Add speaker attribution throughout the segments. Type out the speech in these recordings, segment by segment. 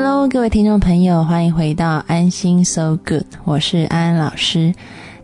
Speaker 1: Hello，各位听众朋友，欢迎回到安心 So Good，我是安安老师。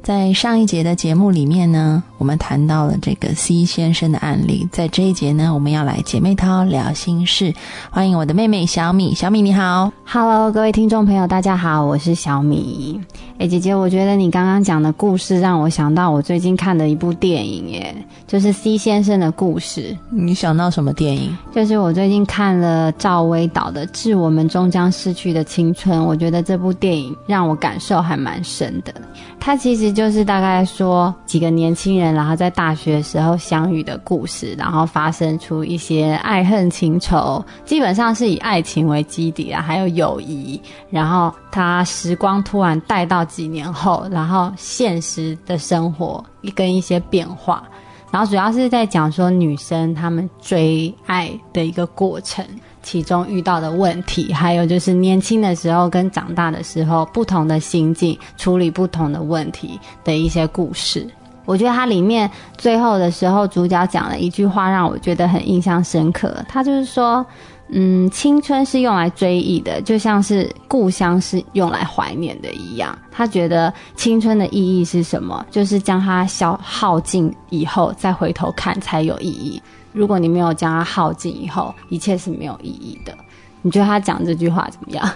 Speaker 1: 在上一节的节目里面呢，我们谈到了这个 C 先生的案例。在这一节呢，我们要来姐妹淘聊心事。欢迎我的妹妹小米，小米你好
Speaker 2: ，Hello，各位听众朋友，大家好，我是小米。哎，姐姐，我觉得你刚刚讲的故事让我想到我最近看的一部电影，耶，就是 C 先生的故事。
Speaker 1: 你想到什么电影？
Speaker 2: 就是我最近看了赵薇导的《致我们终将逝去的青春》，我觉得这部电影让我感受还蛮深的。它其实就是大概说几个年轻人，然后在大学时候相遇的故事，然后发生出一些爱恨情仇，基本上是以爱情为基底啊，还有友谊。然后他时光突然带到几年后，然后现实的生活跟一些变化，然后主要是在讲说女生她们追爱的一个过程。其中遇到的问题，还有就是年轻的时候跟长大的时候不同的心境，处理不同的问题的一些故事。我觉得它里面最后的时候，主角讲了一句话，让我觉得很印象深刻。他就是说，嗯，青春是用来追忆的，就像是故乡是用来怀念的一样。他觉得青春的意义是什么？就是将它消耗尽以后，再回头看才有意义。如果你没有将它耗尽以后，一切是没有意义的。你觉得他讲这句话怎么样？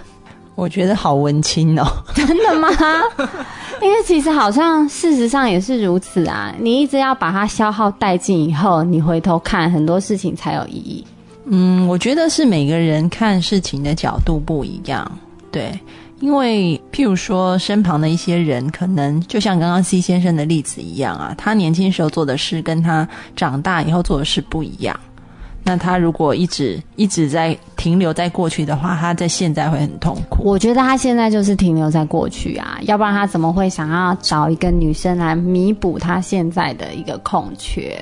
Speaker 1: 我觉得好文青哦。
Speaker 2: 真的吗？因为其实好像事实上也是如此啊。你一直要把它消耗殆尽以后，你回头看很多事情才有意义。
Speaker 1: 嗯，我觉得是每个人看事情的角度不一样。对。因为，譬如说，身旁的一些人，可能就像刚刚 C 先生的例子一样啊，他年轻时候做的事，跟他长大以后做的事不一样。那他如果一直一直在停留在过去的话，他在现在会很痛苦。
Speaker 2: 我觉得他现在就是停留在过去啊，要不然他怎么会想要找一个女生来弥补他现在的一个空缺？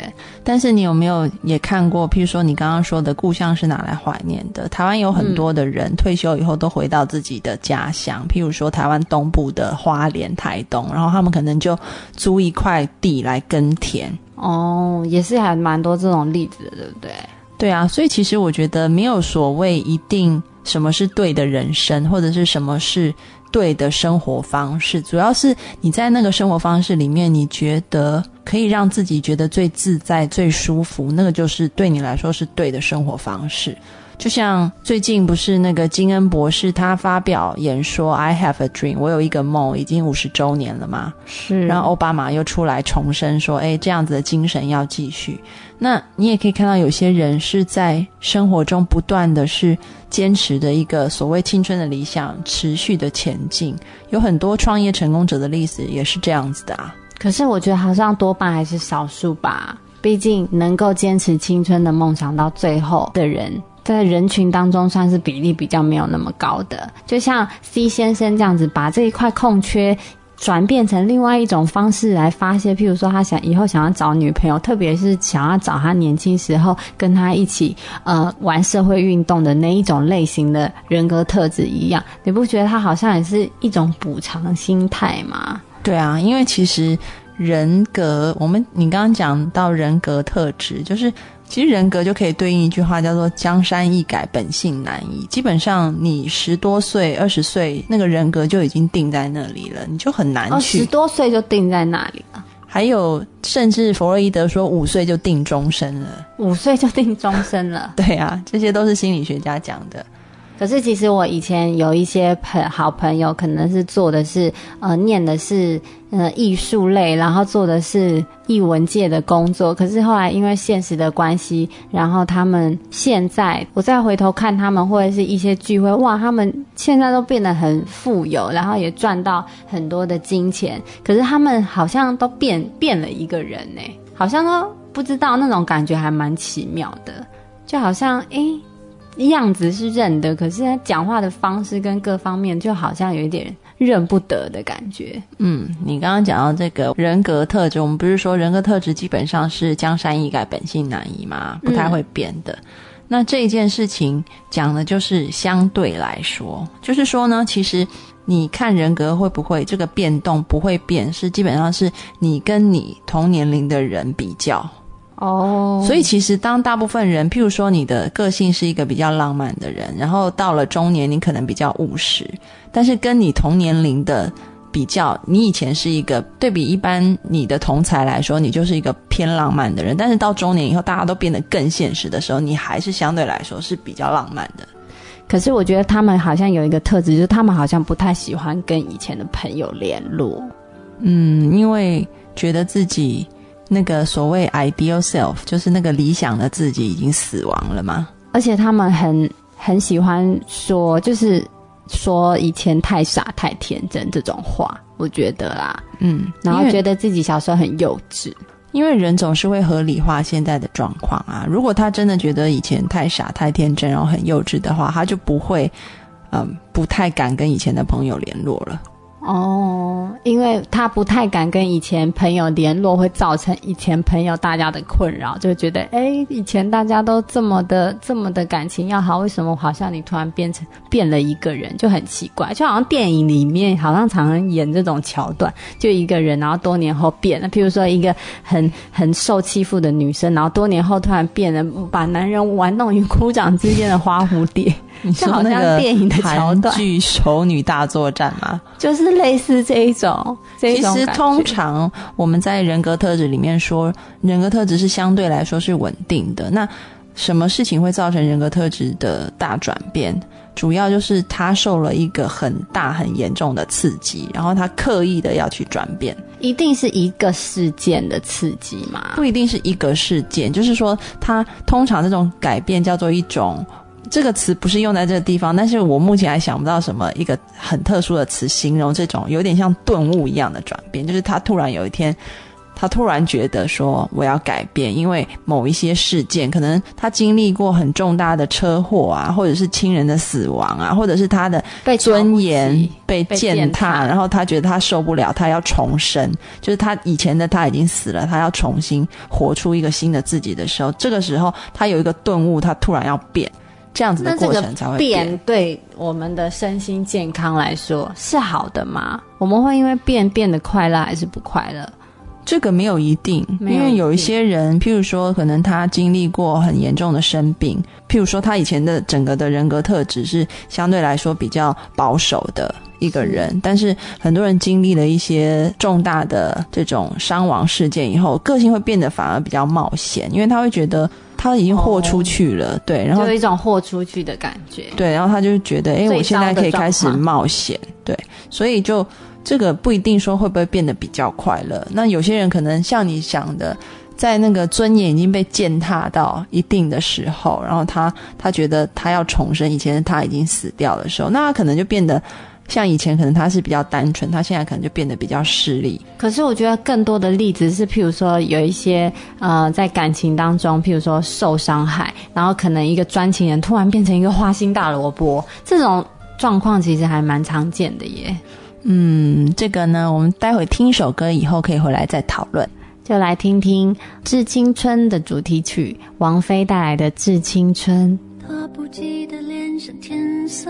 Speaker 1: 但是你有没有也看过？譬如说你刚刚说的故乡是拿来怀念的。台湾有很多的人退休以后都回到自己的家乡，譬如说台湾东部的花莲、台东，然后他们可能就租一块地来耕田。
Speaker 2: 哦，也是还蛮多这种例子的，对不对？
Speaker 1: 对啊，所以其实我觉得没有所谓一定什么是对的人生，或者是什么是对的生活方式，主要是你在那个生活方式里面，你觉得可以让自己觉得最自在、最舒服，那个就是对你来说是对的生活方式。就像最近不是那个金恩博士他发表演说，I have a dream，我有一个梦，已经五十周年了嘛。
Speaker 2: 是，
Speaker 1: 然后奥巴马又出来重申说，哎，这样子的精神要继续。那你也可以看到，有些人是在生活中不断的是坚持的一个所谓青春的理想，持续的前进。有很多创业成功者的例子也是这样子的啊。
Speaker 2: 可是我觉得好像多半还是少数吧，毕竟能够坚持青春的梦想到最后的人。在人群当中算是比例比较没有那么高的，就像 C 先生这样子，把这一块空缺转变成另外一种方式来发泄。譬如说，他想以后想要找女朋友，特别是想要找他年轻时候跟他一起呃玩社会运动的那一种类型的人格特质一样，你不觉得他好像也是一种补偿心态吗？
Speaker 1: 对啊，因为其实人格，我们你刚刚讲到人格特质，就是。其实人格就可以对应一句话，叫做“江山易改，本性难移”。基本上，你十多岁、二十岁，那个人格就已经定在那里了，你就很难去。
Speaker 2: 十多岁就定在那里了。
Speaker 1: 还有，甚至弗洛伊德说，五岁就定终身了。
Speaker 2: 五岁就定终身了？
Speaker 1: 对啊，这些都是心理学家讲的。
Speaker 2: 可是其实我以前有一些朋好朋友，可能是做的是呃念的是呃艺术类，然后做的是艺文界的工作。可是后来因为现实的关系，然后他们现在我再回头看他们或者是一些聚会，哇，他们现在都变得很富有，然后也赚到很多的金钱。可是他们好像都变变了一个人呢，好像都不知道那种感觉还蛮奇妙的，就好像诶。样子是认的，可是他讲话的方式跟各方面就好像有一点认不得的感觉。
Speaker 1: 嗯，你刚刚讲到这个人格特质，我们不是说人格特质基本上是江山易改，本性难移吗？不太会变的。那这一件事情讲的就是相对来说，就是说呢，其实你看人格会不会这个变动不会变，是基本上是你跟你同年龄的人比较。
Speaker 2: 哦，
Speaker 1: 所以其实当大部分人，譬如说你的个性是一个比较浪漫的人，然后到了中年你可能比较务实，但是跟你同年龄的比较，你以前是一个对比一般你的同才来说，你就是一个偏浪漫的人，但是到中年以后，大家都变得更现实的时候，你还是相对来说是比较浪漫的。
Speaker 2: 可是我觉得他们好像有一个特质，就是他们好像不太喜欢跟以前的朋友联络。
Speaker 1: 嗯，因为觉得自己。那个所谓 ideal self，就是那个理想的自己已经死亡了吗？
Speaker 2: 而且他们很很喜欢说，就是说以前太傻太天真这种话，我觉得啦，
Speaker 1: 嗯，
Speaker 2: 然后觉得自己小时候很幼稚，
Speaker 1: 因为人总是会合理化现在的状况啊。如果他真的觉得以前太傻太天真，然后很幼稚的话，他就不会，嗯，不太敢跟以前的朋友联络了。
Speaker 2: 哦，因为他不太敢跟以前朋友联络，会造成以前朋友大家的困扰，就觉得哎，以前大家都这么的这么的感情要好，为什么好像你突然变成变了一个人，就很奇怪，就好像电影里面好像常常演这种桥段，就一个人，然后多年后变了，譬如说一个很很受欺负的女生，然后多年后突然变了，把男人玩弄于股掌之间的花蝴蝶。
Speaker 1: 就
Speaker 2: 好像电影的桥段，
Speaker 1: 剧丑女大作战嘛，
Speaker 2: 就是类似这一种。
Speaker 1: 其实通常我们在人格特质里面说，人格特质是相对来说是稳定的。那什么事情会造成人格特质的大转变？主要就是他受了一个很大很严重的刺激，然后他刻意的要去转变。
Speaker 2: 一定是一个事件的刺激吗？
Speaker 1: 不一定是一个事件，就是说他通常这种改变叫做一种。这个词不是用在这个地方，但是我目前还想不到什么一个很特殊的词形容这种有点像顿悟一样的转变，就是他突然有一天，他突然觉得说我要改变，因为某一些事件，可能他经历过很重大的车祸啊，或者是亲人的死亡啊，或者是他的尊严被践踏，然后他觉得他受不了，他要重生，就是他以前的他已经死了，他要重新活出一个新的自己的时候，这个时候他有一个顿悟，他突然要变。这样子的过程才会变，
Speaker 2: 对我们的身心健康来说是好的吗？我们会因为变变得快乐还是不快乐？
Speaker 1: 这个没有一定，因为有一些人，譬如说，可能他经历过很严重的生病，譬如说他以前的整个的人格特质是相对来说比较保守的一个人，但是很多人经历了一些重大的这种伤亡事件以后，个性会变得反而比较冒险，因为他会觉得。他已经豁出去了，对，然后
Speaker 2: 有一种豁出去的感觉，
Speaker 1: 对，然后他就觉得，哎，我现在可以开始冒险，对，所以就这个不一定说会不会变得比较快乐。那有些人可能像你想的，在那个尊严已经被践踏到一定的时候，然后他他觉得他要重生，以前他已经死掉的时候，那他可能就变得。像以前可能他是比较单纯，他现在可能就变得比较势利。
Speaker 2: 可是我觉得更多的例子是，譬如说有一些呃在感情当中，譬如说受伤害，然后可能一个专情人突然变成一个花心大萝卜，这种状况其实还蛮常见的耶。
Speaker 1: 嗯，这个呢，我们待会听一首歌以后可以回来再讨论。
Speaker 2: 就来听听《致青春》的主题曲，王菲带来的《致青春》。
Speaker 3: 他不记得脸上天色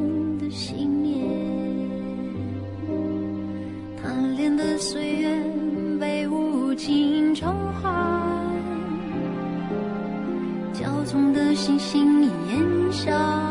Speaker 3: 星星已烟消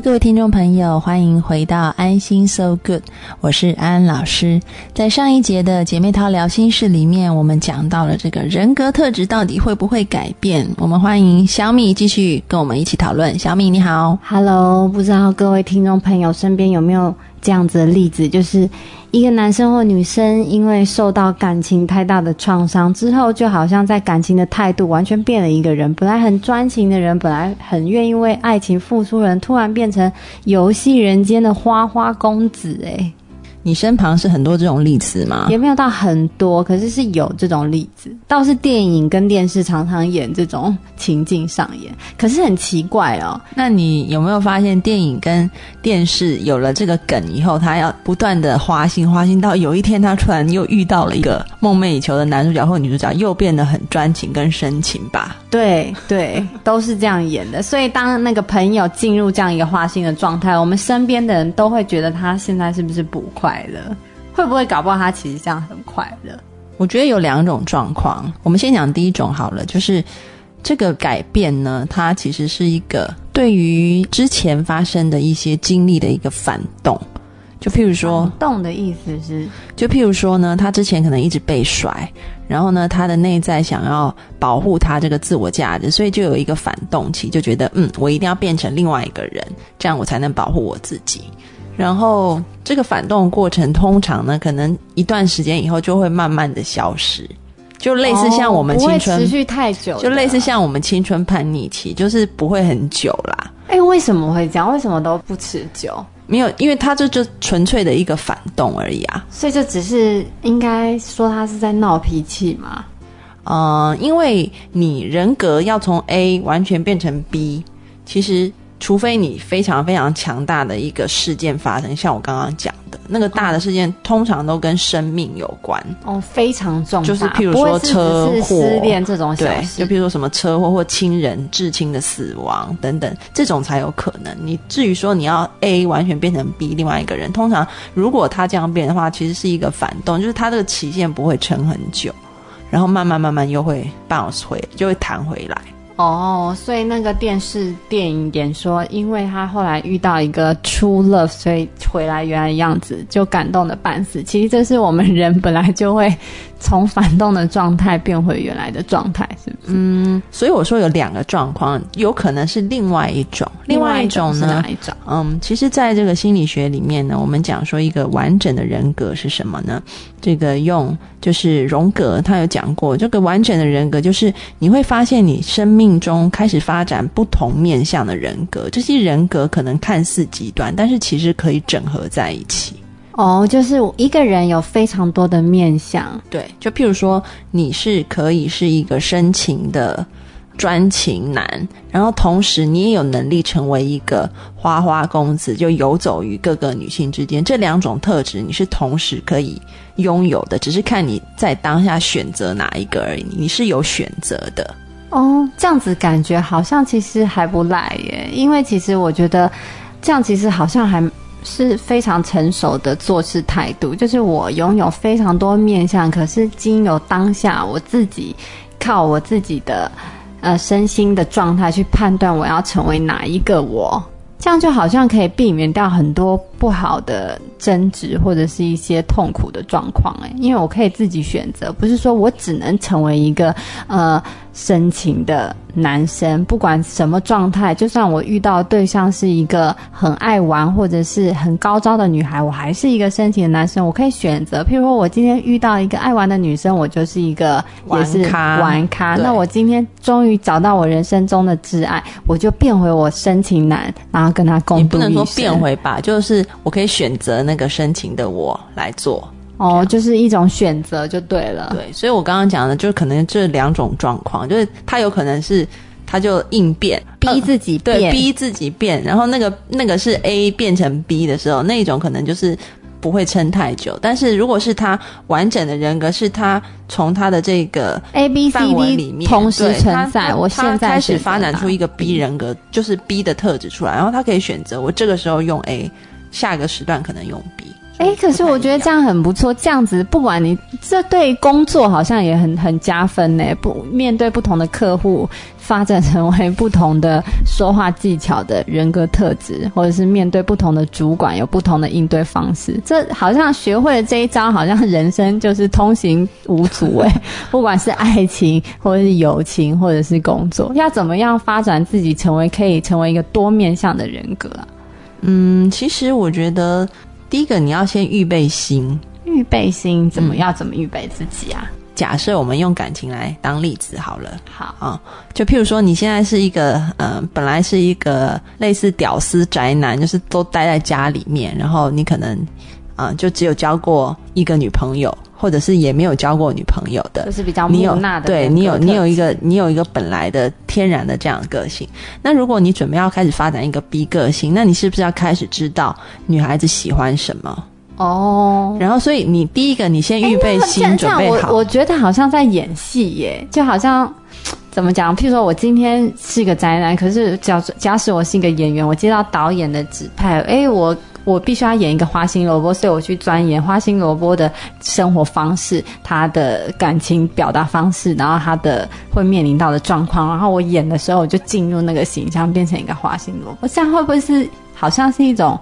Speaker 1: 各位听众朋友，欢迎回到安心 So Good，我是安老师。在上一节的姐妹淘聊心事里面，我们讲到了这个人格特质到底会不会改变。我们欢迎小米继续跟我们一起讨论。小米你好
Speaker 2: ，Hello，不知道各位听众朋友身边有没有这样子的例子，就是一个男生或女生因为受到感情太大的创伤之后，就好像在感情的态度完全变了一个人。本来很专情的人，本来很愿意为爱情付出人，突然变成游戏人间的花花公子、诶，
Speaker 1: 你身旁是很多这种例子吗？
Speaker 2: 也没有到很多，可是是有这种例子，倒是电影跟电视常常演这种情境上演。可是很奇怪哦，
Speaker 1: 那你有没有发现，电影跟电视有了这个梗以后，他要不断的花心花心，到有一天他突然又遇到了一个梦寐以求的男主角或女主角，又变得很专情跟深情吧？
Speaker 2: 对对，都是这样演的。所以当那个朋友进入这样一个花心的状态，我们身边的人都会觉得他现在是不是不快乐？会不会搞不好他其实这样很快乐？
Speaker 1: 我觉得有两种状况，我们先讲第一种好了，就是这个改变呢，它其实是一个对于之前发生的一些经历的一个反动。就譬如说，
Speaker 2: 动的意思是，
Speaker 1: 就譬如说呢，他之前可能一直被甩，然后呢，他的内在想要保护他这个自我价值，所以就有一个反动期，就觉得嗯，我一定要变成另外一个人，这样我才能保护我自己。然后这个反动过程，通常呢，可能一段时间以后就会慢慢的消失，就类似像我们青春，
Speaker 2: 持续太久，
Speaker 1: 就类似像我们青春叛逆期，就是不会很久啦。
Speaker 2: 哎、为什么会这样？为什么都不持久？
Speaker 1: 没有，因为他这就纯粹的一个反动而已啊。
Speaker 2: 所以就只是应该说他是在闹脾气嘛？
Speaker 1: 呃，因为你人格要从 A 完全变成 B，其实除非你非常非常强大的一个事件发生，像我刚刚讲的那个大的事件，通常都跟生命有关。
Speaker 2: 哦，非常重大，
Speaker 1: 就是譬如说车祸
Speaker 2: 失恋这种小
Speaker 1: 对，
Speaker 2: 事，
Speaker 1: 就譬如说什么车祸或亲人至亲的死亡等等，这种才有可能。你至于说你要 A 完全变成 B 另外一个人，通常如果他这样变的话，其实是一个反动，就是他这个期限不会撑很久，然后慢慢慢慢又会 bounce 回，就会弹回来。
Speaker 2: 哦，所以那个电视电影演说，因为他后来遇到一个 true love，所以回来原来样子，就感动的半死。其实这是我们人本来就会从反动的状态变回原来的状态，是不是？
Speaker 1: 所以我说有两个状况，有可能是另外一种，另外一种
Speaker 2: 是
Speaker 1: 呢
Speaker 2: 哪，一种？
Speaker 1: 嗯，其实，在这个心理学里面呢，我们讲说一个完整的人格是什么呢？这个用就是荣格他有讲过，这个完整的人格就是你会发现你生命中开始发展不同面向的人格，这些人格可能看似极端，但是其实可以整合在一起。
Speaker 2: 哦，就是一个人有非常多的面相，
Speaker 1: 对，就譬如说，你是可以是一个深情的专情男，然后同时你也有能力成为一个花花公子，就游走于各个女性之间。这两种特质你是同时可以拥有的，只是看你在当下选择哪一个而已。你是有选择的。
Speaker 2: 哦，这样子感觉好像其实还不赖耶，因为其实我觉得这样其实好像还是非常成熟的做事态度，就是我拥有非常多面相，可是经由当下我自己靠我自己的呃身心的状态去判断我要成为哪一个我。这样就好像可以避免掉很多不好的争执或者是一些痛苦的状况，哎，因为我可以自己选择，不是说我只能成为一个呃深情的男生，不管什么状态，就算我遇到对象是一个很爱玩或者是很高招的女孩，我还是一个深情的男生，我可以选择。譬如说我今天遇到一个爱玩的女生，我就是一个也是
Speaker 1: 玩咖
Speaker 2: 玩咖。那我今天终于找到我人生中的挚爱，我就变回我深情男，然后跟他共
Speaker 1: 你不能说
Speaker 2: 度一生
Speaker 1: 变回吧，就是我可以选择那个深情的我来做。
Speaker 2: 哦，就是一种选择就对了。
Speaker 1: 对，所以我刚刚讲的，就是可能这两种状况，就是他有可能是他就应变，
Speaker 2: 逼
Speaker 1: 呃
Speaker 2: 自己
Speaker 1: 对，
Speaker 2: 变
Speaker 1: 逼自己变，然后那个那个是 A 变成 B 的时候，那一种可能就是不会撑太久。但是如果是他完整的人格，是他从他的这个
Speaker 2: A B C D
Speaker 1: 里面
Speaker 2: 同时存在，我现在
Speaker 1: 他开始发展出一个 B 人格，就是 B 的特质出来，然后他可以选择我这个时候用 A，下一个时段可能用 B。
Speaker 2: 哎，可是我觉得这样很不错，这样子不管你这对工作好像也很很加分呢。不面对不同的客户，发展成为不同的说话技巧的人格特质，或者是面对不同的主管有不同的应对方式。这好像学会了这一招，好像人生就是通行无阻哎。不管是爱情，或者是友情，或者是工作，要怎么样发展自己，成为可以成为一个多面向的人格啊？
Speaker 1: 嗯，其实我觉得第一个你要先预备心。
Speaker 2: 预备心怎么要怎么预备自己啊？
Speaker 1: 假设我们用感情来当例子好了。
Speaker 2: 好，
Speaker 1: 啊、就譬如说，你现在是一个呃，本来是一个类似屌丝宅男，就是都待在家里面，然后你可能啊、呃就只有交过一个女朋友，或者是也没有交过女朋友的
Speaker 2: 就。是比较木讷的
Speaker 1: 对你有你有一个你有一个本来的天然的这样的个性。那如果你准备要开始发展一个 B 个性，那你是不是要开始知道女孩子喜欢什么？
Speaker 2: 哦。
Speaker 1: 然后，所以你第一个，你先预备心，准备好。
Speaker 2: 我我觉得好像在演戏耶，就好像怎么讲？譬如说我今天是一个宅男，可是假假使我是一个演员，我接到导演的指派，诶，我我必须要演一个花心萝卜，所以我去钻研花心萝卜的生活方式，他的感情表达方式，然后他的会面临到的状况，然后我演的时候我就进入那个形象，变成一个花心萝卜，这样会不会是好像是一种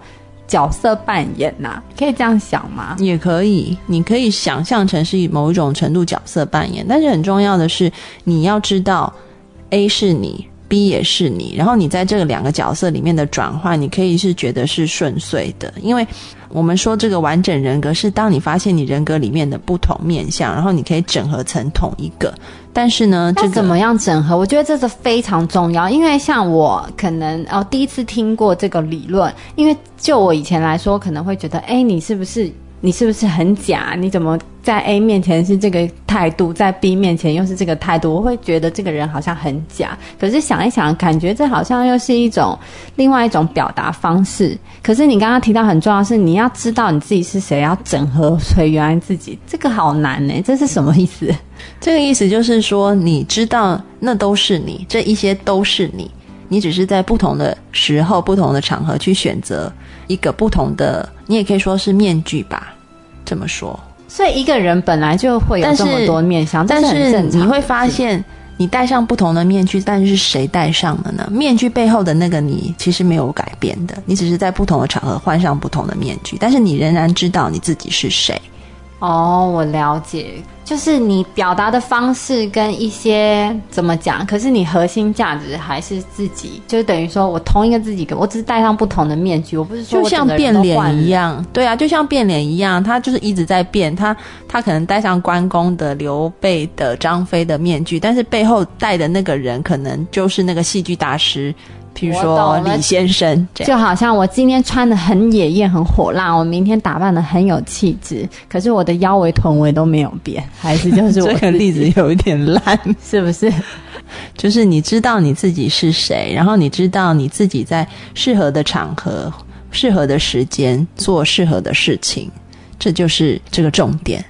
Speaker 2: 角色扮演呐、可以这样想吗？
Speaker 1: 也可以，你可以想象成是某一种程度角色扮演，但是很重要的是，你要知道 A 是你，B 也是你，然后你在这个两个角色里面的转换，你可以是觉得是顺遂的，因为我们说这个完整人格是当你发现你人格里面的不同面相，然后你可以整合成同一个。但是呢，这个
Speaker 2: 怎么样整合？我觉得这是非常重要，因为像我可能哦第一次听过这个理论，因为就我以前来说，可能会觉得，哎，你是不是你是不是很假？你怎么在 A 面前是这个态度，在 B 面前又是这个态度？我会觉得这个人好像很假。可是想一想，感觉这好像又是一种另外一种表达方式。可是你刚刚提到很重要是，你要知道你自己是谁，要整合回原来自己，这个好难呢。这是什么意思？
Speaker 1: 这个意思就是说，你知道那都是你，这一些都是你，你只是在不同的时候、不同的场合去选择一个不同的，你也可以说是面具吧，这么说。
Speaker 2: 所以一个人本来就会有这么多面相，
Speaker 1: 但是你会发现，你戴上不同的面具，但是谁戴上的呢？面具背后的那个你其实没有改变的，你只是在不同的场合换上不同的面具，但是你仍然知道你自己是谁。
Speaker 2: 哦，我了解，就是你表达的方式跟一些怎么讲，可是你核心价值还是自己，就等于说我同一个自己，我只是戴上不同的面具，我不是说
Speaker 1: 就像变脸。一样，对啊，就像变脸一样，他就是一直在变。他他可能戴上关公的、刘备的、张飞的面具，但是背后戴的那个人，可能就是那个戏剧大师，譬如说李先生。
Speaker 2: 就好像我今天穿的很野艳、很火辣，我明天打扮的很有气质，可是我的腰围、臀围都没有变，还是就是我
Speaker 1: 这个例子有一点烂，
Speaker 2: 是不是？
Speaker 1: 就是你知道你自己是谁，然后你知道你自己在适合的场合、适合的时间做适合的事情，这就是这个重点。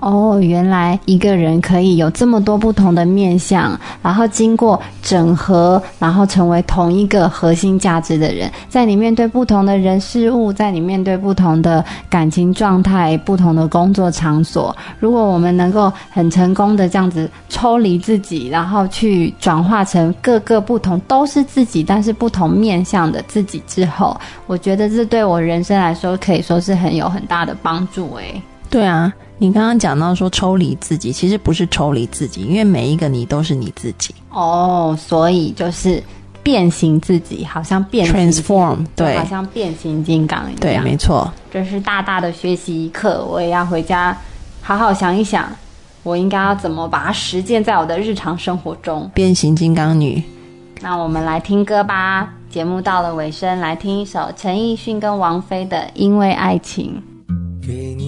Speaker 2: 哦，原来一个人可以有这么多不同的面相，然后经过整合，然后成为同一个核心价值的人。在你面对不同的人事物，在你面对不同的感情状态、不同的工作场所，如果我们能够很成功的这样子抽离自己，然后去转化成各个不同都是自己，但是不同面相的自己之后，我觉得这对我人生来说可以说是很有很大的帮助。诶，
Speaker 1: 对啊。你刚刚讲到说抽离自己，其实不是抽离自己，因为每一个你都是你自己。
Speaker 2: 哦，所以就是变形自己，好像变
Speaker 1: transform，对，
Speaker 2: 好像变形金刚一样，
Speaker 1: 对，没错，
Speaker 2: 这是大大的学习一课，我也要回家好好想一想，我应该要怎么把它实践在我的日常生活中。
Speaker 1: 变形金刚女，
Speaker 2: 那我们来听歌吧，节目到了尾声，来听一首陈奕迅跟王菲的《因为爱情》。
Speaker 4: 给你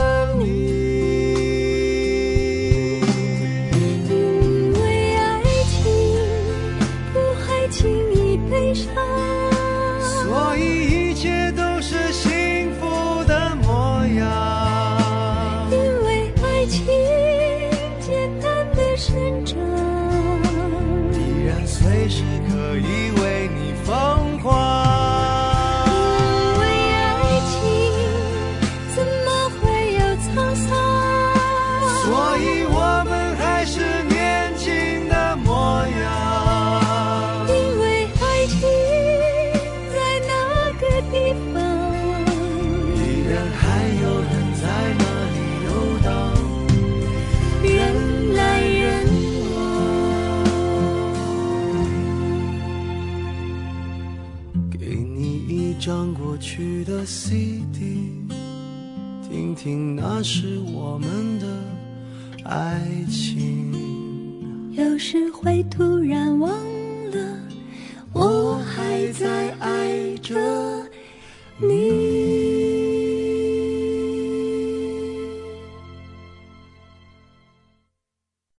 Speaker 3: 去的 CD，听听那是我们的爱情。有时会突